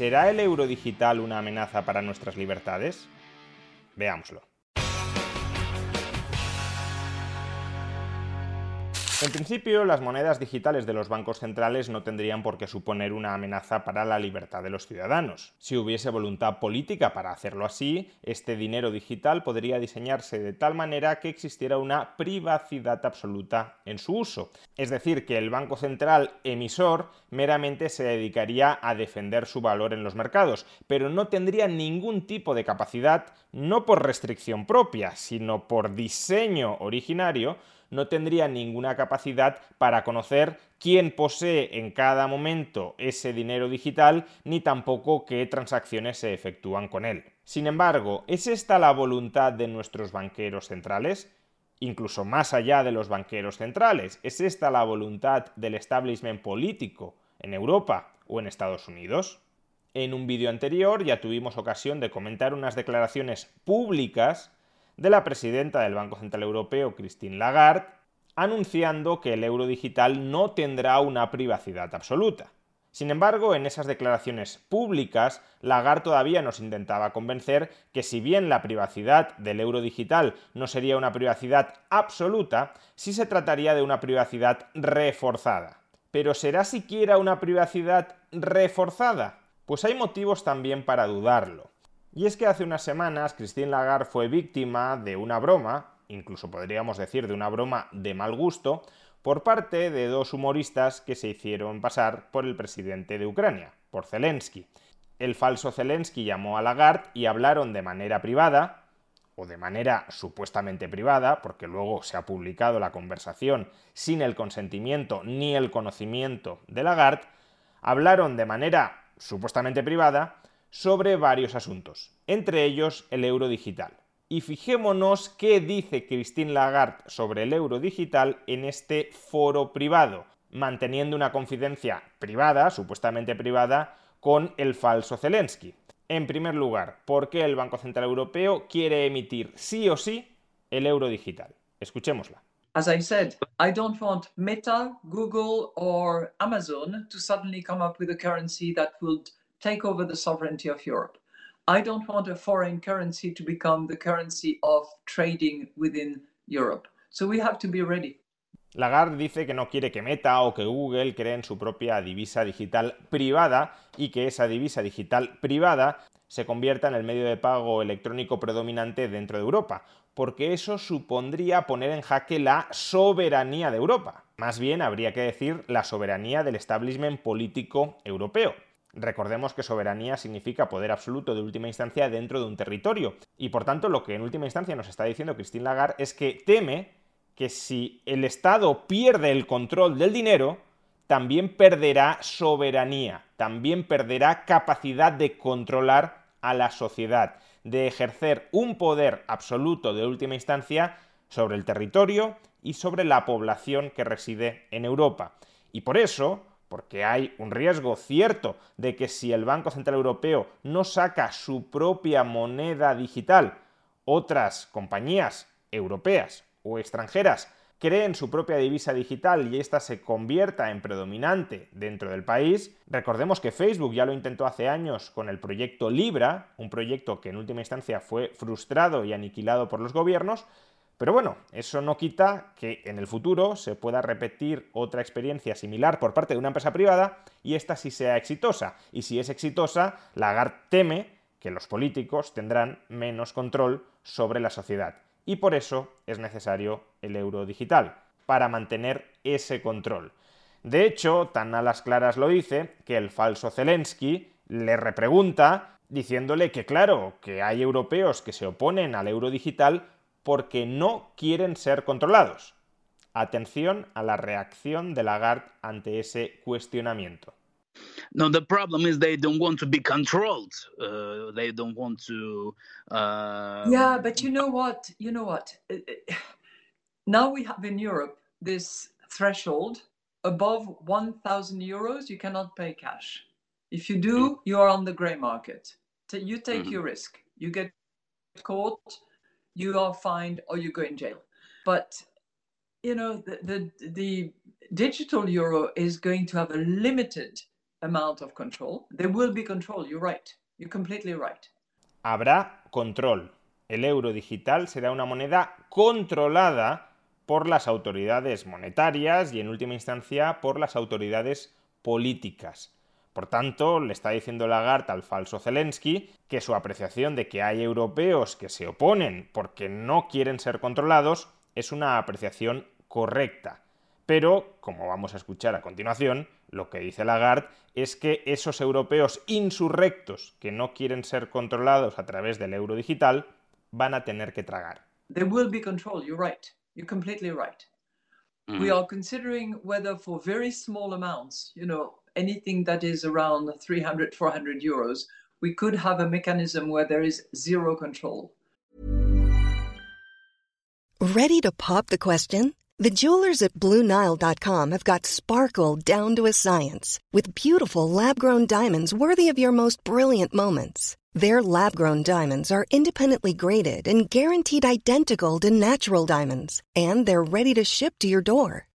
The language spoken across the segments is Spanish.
¿Será el euro digital una amenaza para nuestras libertades? Veámoslo. En principio, las monedas digitales de los bancos centrales no tendrían por qué suponer una amenaza para la libertad de los ciudadanos. Si hubiese voluntad política para hacerlo así, este dinero digital podría diseñarse de tal manera que existiera una privacidad absoluta en su uso. Es decir, que el Banco Central emisor meramente se dedicaría a defender su valor en los mercados, pero no tendría ningún tipo de capacidad, no por restricción propia, sino por diseño originario, no tendría ninguna capacidad para conocer quién posee en cada momento ese dinero digital, ni tampoco qué transacciones se efectúan con él. Sin embargo, ¿es esta la voluntad de nuestros banqueros centrales? Incluso más allá de los banqueros centrales, ¿es esta la voluntad del establishment político en Europa o en Estados Unidos? En un vídeo anterior ya tuvimos ocasión de comentar unas declaraciones públicas de la presidenta del Banco Central Europeo, Christine Lagarde, anunciando que el euro digital no tendrá una privacidad absoluta. Sin embargo, en esas declaraciones públicas, Lagarde todavía nos intentaba convencer que si bien la privacidad del euro digital no sería una privacidad absoluta, sí se trataría de una privacidad reforzada. ¿Pero será siquiera una privacidad reforzada? Pues hay motivos también para dudarlo. Y es que hace unas semanas Christine Lagarde fue víctima de una broma, incluso podríamos decir de una broma de mal gusto, por parte de dos humoristas que se hicieron pasar por el presidente de Ucrania, por Zelensky. El falso Zelensky llamó a Lagarde y hablaron de manera privada, o de manera supuestamente privada, porque luego se ha publicado la conversación sin el consentimiento ni el conocimiento de Lagarde, hablaron de manera supuestamente privada sobre varios asuntos, entre ellos el euro digital. Y fijémonos qué dice Christine Lagarde sobre el euro digital en este foro privado, manteniendo una confidencia privada, supuestamente privada, con el falso Zelensky. En primer lugar, ¿por qué el Banco Central Europeo quiere emitir sí o sí el euro digital? Escuchémosla. As I said, I don't want Meta, Google or Amazon to suddenly come up with a currency that would take over the sovereignty of Europe. I don't want a foreign currency to become the currency of trading within Europe. So we have to be ready. Lagarde dice que no quiere que Meta o que Google creen su propia divisa digital privada y que esa divisa digital privada se convierta en el medio de pago electrónico predominante dentro de Europa, porque eso supondría poner en jaque la soberanía de Europa. Más bien habría que decir la soberanía del establishment político europeo. Recordemos que soberanía significa poder absoluto de última instancia dentro de un territorio. Y por tanto, lo que en última instancia nos está diciendo Christine Lagarde es que teme que si el Estado pierde el control del dinero, también perderá soberanía, también perderá capacidad de controlar a la sociedad, de ejercer un poder absoluto de última instancia sobre el territorio y sobre la población que reside en Europa. Y por eso, porque hay un riesgo cierto de que si el Banco Central Europeo no saca su propia moneda digital, otras compañías europeas o extranjeras creen su propia divisa digital y ésta se convierta en predominante dentro del país. Recordemos que Facebook ya lo intentó hace años con el proyecto Libra, un proyecto que en última instancia fue frustrado y aniquilado por los gobiernos, pero bueno, eso no quita que en el futuro se pueda repetir otra experiencia similar por parte de una empresa privada y esta sí sea exitosa. Y si es exitosa, Lagarde teme que los políticos tendrán menos control sobre la sociedad. Y por eso es necesario el euro digital, para mantener ese control. De hecho, tan a las claras lo dice que el falso Zelensky le repregunta diciéndole que claro, que hay europeos que se oponen al euro digital porque no quieren ser controlados. Atención a la reacción de Lagarde ante ese cuestionamiento. No, the problem is they don't want to be controlled. Uh, they don't want to. Uh... Yeah, but you know what? You know what? Uh, uh, now we have in Europe this threshold above 1,000 euros, you cannot pay cash. If you do, mm. you are on the gray market. You take mm-hmm. your risk. You get caught, you are fined, or you go in jail. But you know the, the, the digital euro is going to have a limited amount of control. There will be control. You're right. You're completely right. Habrá control. El euro digital será una moneda controlada por las autoridades monetarias y en última instancia por las autoridades políticas. Por tanto, le está diciendo Lagarde al falso Zelensky que su apreciación de que hay europeos que se oponen porque no quieren ser controlados es una apreciación correcta. Pero, como vamos a escuchar a continuación, lo que dice Lagarde es que esos europeos insurrectos que no quieren ser controlados a través del euro digital van a tener que tragar. There will be control, you're right. You're completely right. We mm. are considering whether for very small amounts, you know, anything that is around 300 400 euros, we could have a mechanism where there is zero control. Ready to pop the question? The jewelers at BlueNile.com have got sparkle down to a science with beautiful lab grown diamonds worthy of your most brilliant moments. Their lab grown diamonds are independently graded and guaranteed identical to natural diamonds, and they're ready to ship to your door.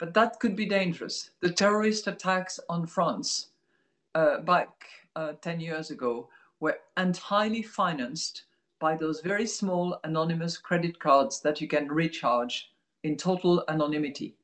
but that could be dangerous. The terrorist attacks on France uh, back uh, 10 years ago were entirely financed by those very small anonymous credit cards that you can recharge in total anonymity.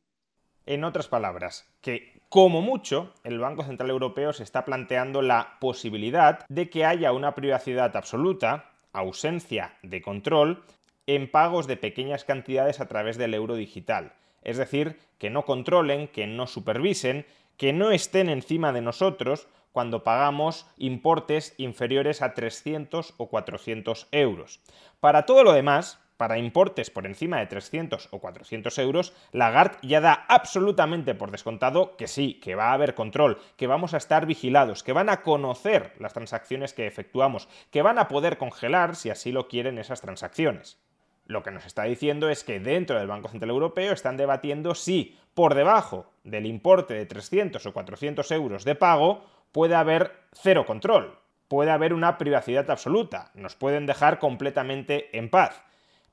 En otras palabras, que como mucho el Banco Central Europeo se está planteando la posibilidad de que haya una privacidad absoluta, ausencia de control, en pagos de pequeñas cantidades a través del euro digital es decir, que no controlen, que no supervisen, que no estén encima de nosotros cuando pagamos importes inferiores a 300 o 400 euros. Para todo lo demás, para importes por encima de 300 o 400 euros, Lagarde ya da absolutamente por descontado que sí, que va a haber control, que vamos a estar vigilados, que van a conocer las transacciones que efectuamos, que van a poder congelar, si así lo quieren, esas transacciones. Lo que nos está diciendo es que dentro del Banco Central Europeo están debatiendo si por debajo del importe de 300 o 400 euros de pago puede haber cero control, puede haber una privacidad absoluta, nos pueden dejar completamente en paz.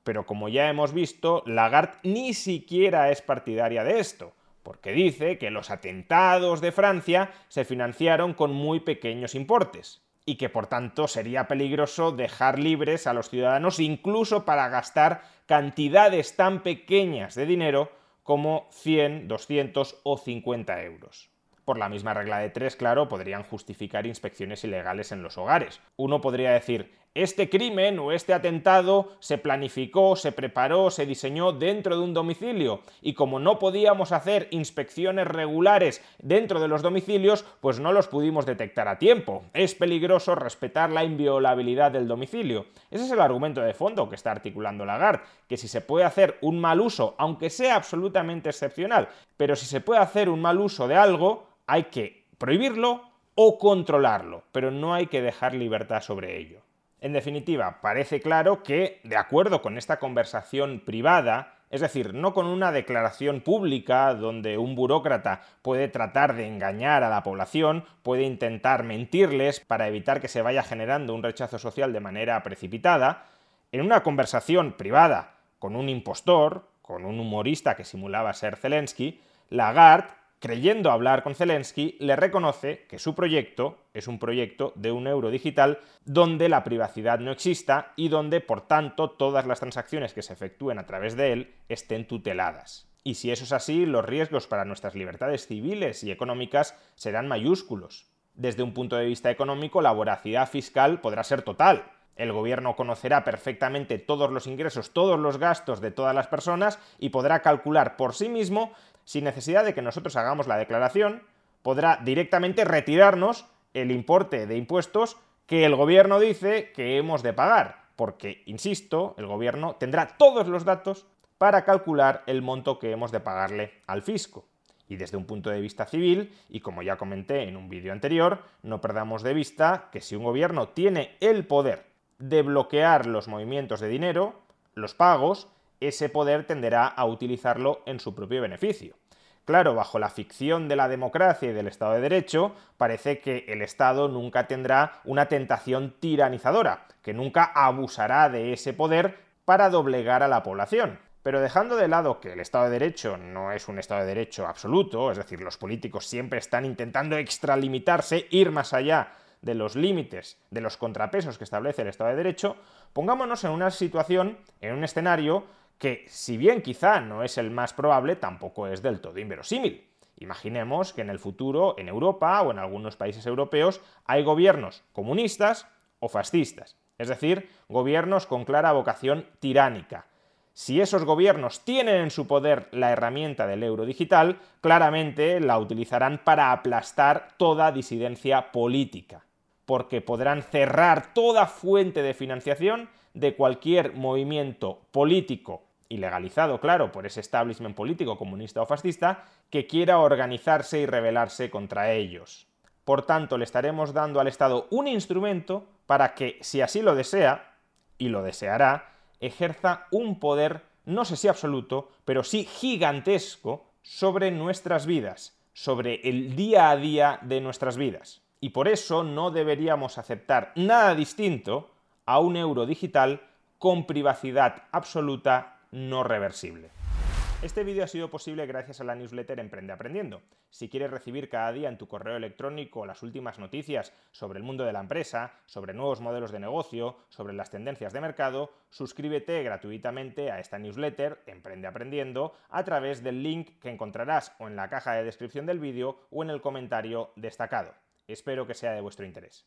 Pero como ya hemos visto, Lagarde ni siquiera es partidaria de esto, porque dice que los atentados de Francia se financiaron con muy pequeños importes y que por tanto sería peligroso dejar libres a los ciudadanos incluso para gastar cantidades tan pequeñas de dinero como 100, 200 o 50 euros. Por la misma regla de tres, claro, podrían justificar inspecciones ilegales en los hogares. Uno podría decir, este crimen o este atentado se planificó, se preparó, se diseñó dentro de un domicilio y como no podíamos hacer inspecciones regulares dentro de los domicilios, pues no los pudimos detectar a tiempo. Es peligroso respetar la inviolabilidad del domicilio. Ese es el argumento de fondo que está articulando Lagarde, que si se puede hacer un mal uso, aunque sea absolutamente excepcional, pero si se puede hacer un mal uso de algo, hay que prohibirlo o controlarlo, pero no hay que dejar libertad sobre ello. En definitiva, parece claro que, de acuerdo con esta conversación privada, es decir, no con una declaración pública donde un burócrata puede tratar de engañar a la población, puede intentar mentirles para evitar que se vaya generando un rechazo social de manera precipitada, en una conversación privada con un impostor, con un humorista que simulaba ser Zelensky, Lagarde creyendo hablar con Zelensky, le reconoce que su proyecto es un proyecto de un euro digital donde la privacidad no exista y donde, por tanto, todas las transacciones que se efectúen a través de él estén tuteladas. Y si eso es así, los riesgos para nuestras libertades civiles y económicas serán mayúsculos. Desde un punto de vista económico, la voracidad fiscal podrá ser total. El gobierno conocerá perfectamente todos los ingresos, todos los gastos de todas las personas y podrá calcular por sí mismo sin necesidad de que nosotros hagamos la declaración, podrá directamente retirarnos el importe de impuestos que el gobierno dice que hemos de pagar, porque, insisto, el gobierno tendrá todos los datos para calcular el monto que hemos de pagarle al fisco. Y desde un punto de vista civil, y como ya comenté en un vídeo anterior, no perdamos de vista que si un gobierno tiene el poder de bloquear los movimientos de dinero, los pagos, ese poder tenderá a utilizarlo en su propio beneficio. Claro, bajo la ficción de la democracia y del Estado de Derecho, parece que el Estado nunca tendrá una tentación tiranizadora, que nunca abusará de ese poder para doblegar a la población. Pero dejando de lado que el Estado de Derecho no es un Estado de Derecho absoluto, es decir, los políticos siempre están intentando extralimitarse, ir más allá de los límites, de los contrapesos que establece el Estado de Derecho, pongámonos en una situación, en un escenario que si bien quizá no es el más probable, tampoco es del todo inverosímil. Imaginemos que en el futuro, en Europa o en algunos países europeos, hay gobiernos comunistas o fascistas, es decir, gobiernos con clara vocación tiránica. Si esos gobiernos tienen en su poder la herramienta del euro digital, claramente la utilizarán para aplastar toda disidencia política, porque podrán cerrar toda fuente de financiación de cualquier movimiento político y legalizado, claro, por ese establishment político comunista o fascista, que quiera organizarse y rebelarse contra ellos. Por tanto, le estaremos dando al Estado un instrumento para que, si así lo desea, y lo deseará, ejerza un poder, no sé si absoluto, pero sí gigantesco, sobre nuestras vidas, sobre el día a día de nuestras vidas. Y por eso no deberíamos aceptar nada distinto a un euro digital con privacidad absoluta no reversible. Este vídeo ha sido posible gracias a la newsletter Emprende Aprendiendo. Si quieres recibir cada día en tu correo electrónico las últimas noticias sobre el mundo de la empresa, sobre nuevos modelos de negocio, sobre las tendencias de mercado, suscríbete gratuitamente a esta newsletter Emprende Aprendiendo a través del link que encontrarás o en la caja de descripción del vídeo o en el comentario destacado. Espero que sea de vuestro interés.